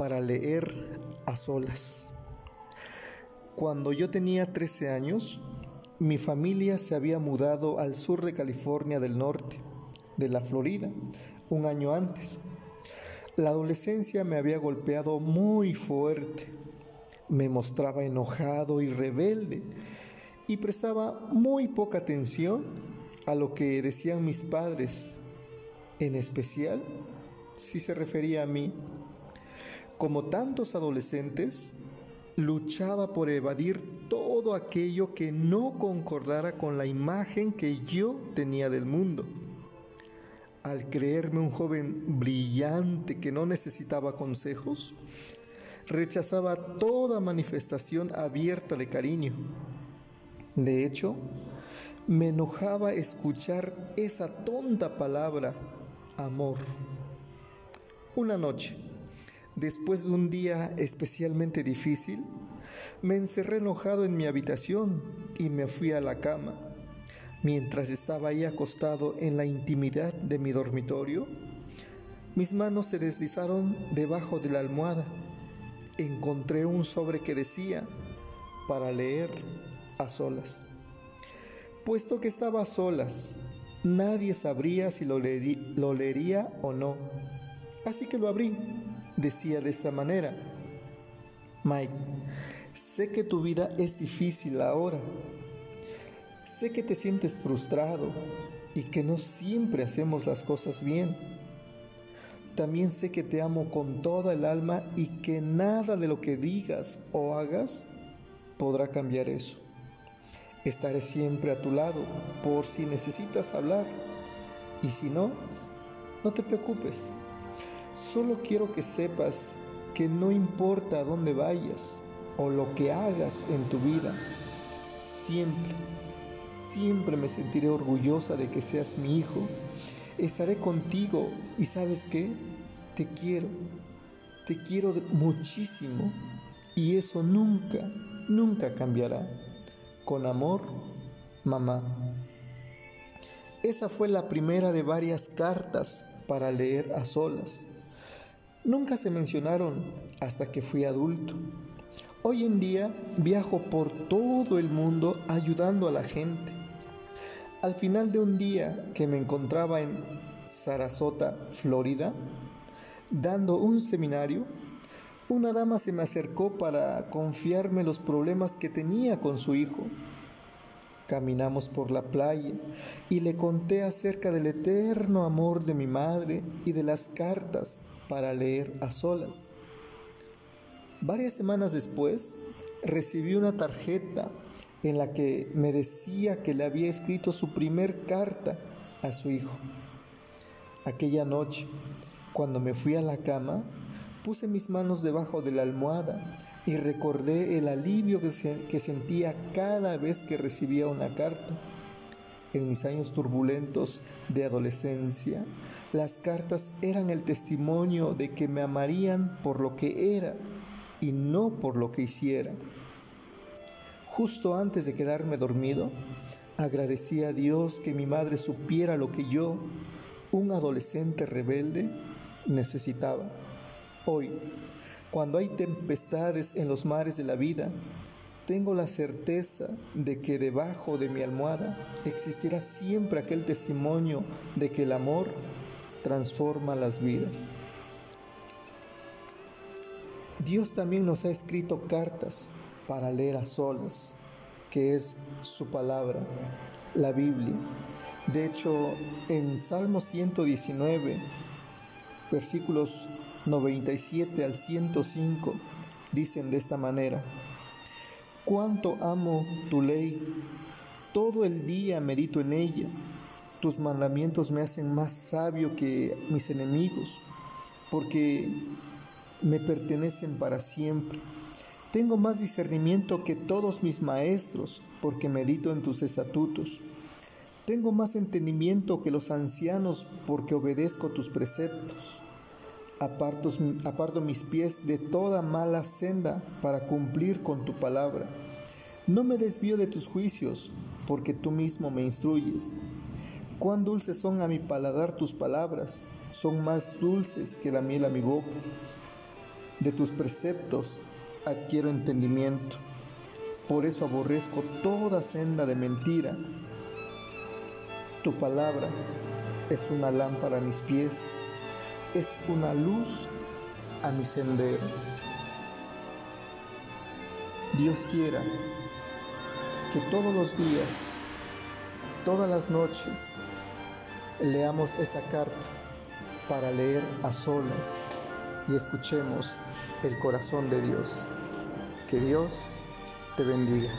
para leer a solas. Cuando yo tenía 13 años, mi familia se había mudado al sur de California del Norte, de la Florida, un año antes. La adolescencia me había golpeado muy fuerte. Me mostraba enojado y rebelde y prestaba muy poca atención a lo que decían mis padres, en especial si se refería a mí. Como tantos adolescentes, luchaba por evadir todo aquello que no concordara con la imagen que yo tenía del mundo. Al creerme un joven brillante que no necesitaba consejos, rechazaba toda manifestación abierta de cariño. De hecho, me enojaba escuchar esa tonta palabra, amor. Una noche, Después de un día especialmente difícil, me encerré enojado en mi habitación y me fui a la cama. Mientras estaba ahí acostado en la intimidad de mi dormitorio, mis manos se deslizaron debajo de la almohada. Encontré un sobre que decía, para leer a solas. Puesto que estaba a solas, nadie sabría si lo, lo leería o no. Así que lo abrí decía de esta manera, Mike, sé que tu vida es difícil ahora, sé que te sientes frustrado y que no siempre hacemos las cosas bien. También sé que te amo con toda el alma y que nada de lo que digas o hagas podrá cambiar eso. Estaré siempre a tu lado por si necesitas hablar y si no, no te preocupes. Solo quiero que sepas que no importa a dónde vayas o lo que hagas en tu vida, siempre, siempre me sentiré orgullosa de que seas mi hijo. Estaré contigo y sabes qué, te quiero, te quiero muchísimo y eso nunca, nunca cambiará. Con amor, mamá. Esa fue la primera de varias cartas para leer a solas nunca se mencionaron hasta que fui adulto. Hoy en día viajo por todo el mundo ayudando a la gente. Al final de un día que me encontraba en Sarasota, Florida, dando un seminario, una dama se me acercó para confiarme los problemas que tenía con su hijo. Caminamos por la playa y le conté acerca del eterno amor de mi madre y de las cartas para leer a solas. Varias semanas después, recibí una tarjeta en la que me decía que le había escrito su primer carta a su hijo. Aquella noche, cuando me fui a la cama, puse mis manos debajo de la almohada y recordé el alivio que, que sentía cada vez que recibía una carta. En mis años turbulentos de adolescencia, las cartas eran el testimonio de que me amarían por lo que era y no por lo que hiciera. Justo antes de quedarme dormido, agradecí a Dios que mi madre supiera lo que yo, un adolescente rebelde, necesitaba. Hoy, cuando hay tempestades en los mares de la vida, tengo la certeza de que debajo de mi almohada existirá siempre aquel testimonio de que el amor transforma las vidas. Dios también nos ha escrito cartas para leer a solas, que es su palabra, la Biblia. De hecho, en Salmo 119, versículos 97 al 105, dicen de esta manera, Cuánto amo tu ley, todo el día medito en ella tus mandamientos me hacen más sabio que mis enemigos, porque me pertenecen para siempre. Tengo más discernimiento que todos mis maestros, porque medito en tus estatutos. Tengo más entendimiento que los ancianos, porque obedezco tus preceptos. Aparto, mis pies de toda mala senda para cumplir con tu palabra. No me desvío de tus juicios, porque tú mismo me instruyes. Cuán dulces son a mi paladar tus palabras, son más dulces que la miel a mi boca. De tus preceptos adquiero entendimiento. Por eso aborrezco toda senda de mentira. Tu palabra es una lámpara a mis pies, es una luz a mi sendero. Dios quiera que todos los días, todas las noches, leamos esa carta para leer a solas y escuchemos el corazón de Dios. Que Dios te bendiga.